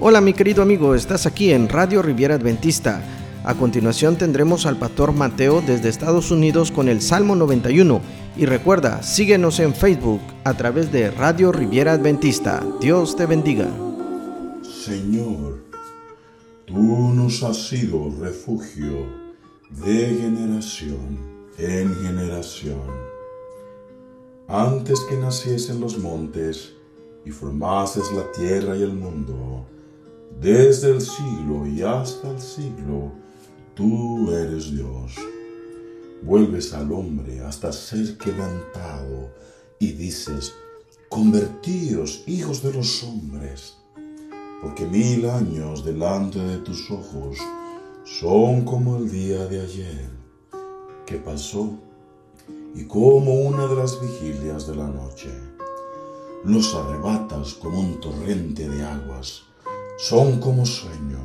Hola mi querido amigo, estás aquí en Radio Riviera Adventista. A continuación tendremos al pastor Mateo desde Estados Unidos con el Salmo 91. Y recuerda, síguenos en Facebook a través de Radio Riviera Adventista. Dios te bendiga. Señor, tú nos has sido refugio de generación en generación. Antes que naciesen los montes y formases la tierra y el mundo, desde el siglo y hasta el siglo, tú eres Dios. Vuelves al hombre hasta ser quebrantado y dices, convertíos hijos de los hombres, porque mil años delante de tus ojos son como el día de ayer que pasó y como una de las vigilias de la noche. Los arrebatas como un torrente de aguas son como sueño,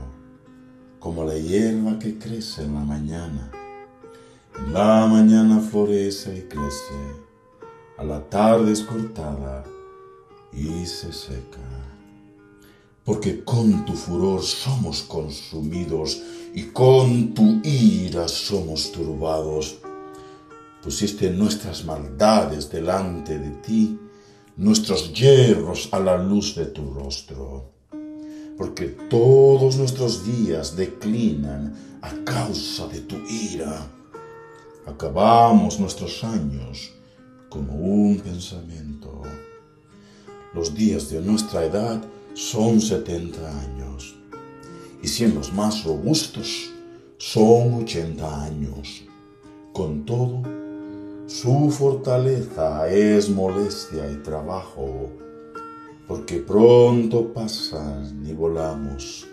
como la hierba que crece en la mañana. En la mañana florece y crece, a la tarde es cortada y se seca. Porque con tu furor somos consumidos y con tu ira somos turbados. Pusiste nuestras maldades delante de ti, nuestros hierros a la luz de tu rostro porque todos nuestros días declinan a causa de tu ira. Acabamos nuestros años como un pensamiento. Los días de nuestra edad son setenta años, y si en los más robustos son ochenta años. Con todo, su fortaleza es molestia y trabajo porque pronto pasan y volamos.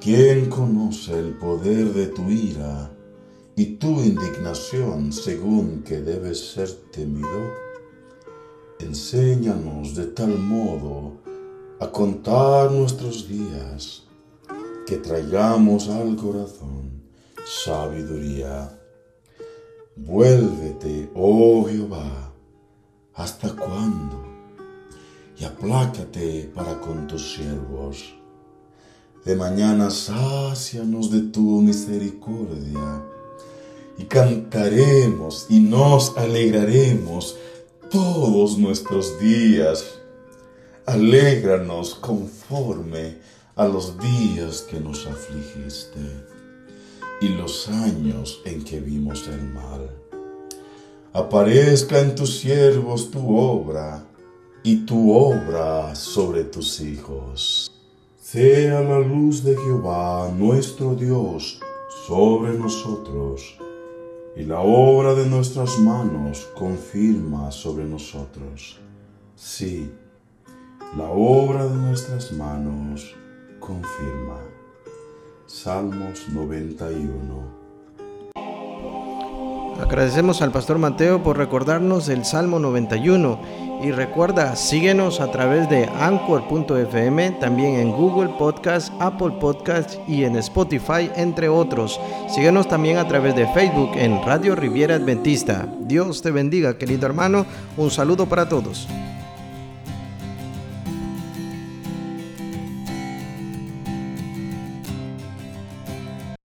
¿Quién conoce el poder de tu ira y tu indignación según que debes ser temido? Enséñanos de tal modo a contar nuestros días que traigamos al corazón sabiduría. Vuélvete, oh Jehová, ¿hasta cuándo? Y aplácate para con tus siervos. De mañana sácianos de tu misericordia y cantaremos y nos alegraremos todos nuestros días. Alégranos conforme a los días que nos afligiste y los años en que vimos el mal. Aparezca en tus siervos tu obra y tu obra sobre tus hijos. Sea la luz de Jehová nuestro Dios sobre nosotros, y la obra de nuestras manos confirma sobre nosotros. Sí, la obra de nuestras manos confirma. Salmos 91 Agradecemos al pastor Mateo por recordarnos el Salmo 91 y recuerda, síguenos a través de anchor.fm, también en Google Podcast, Apple Podcast y en Spotify, entre otros. Síguenos también a través de Facebook en Radio Riviera Adventista. Dios te bendiga, querido hermano. Un saludo para todos.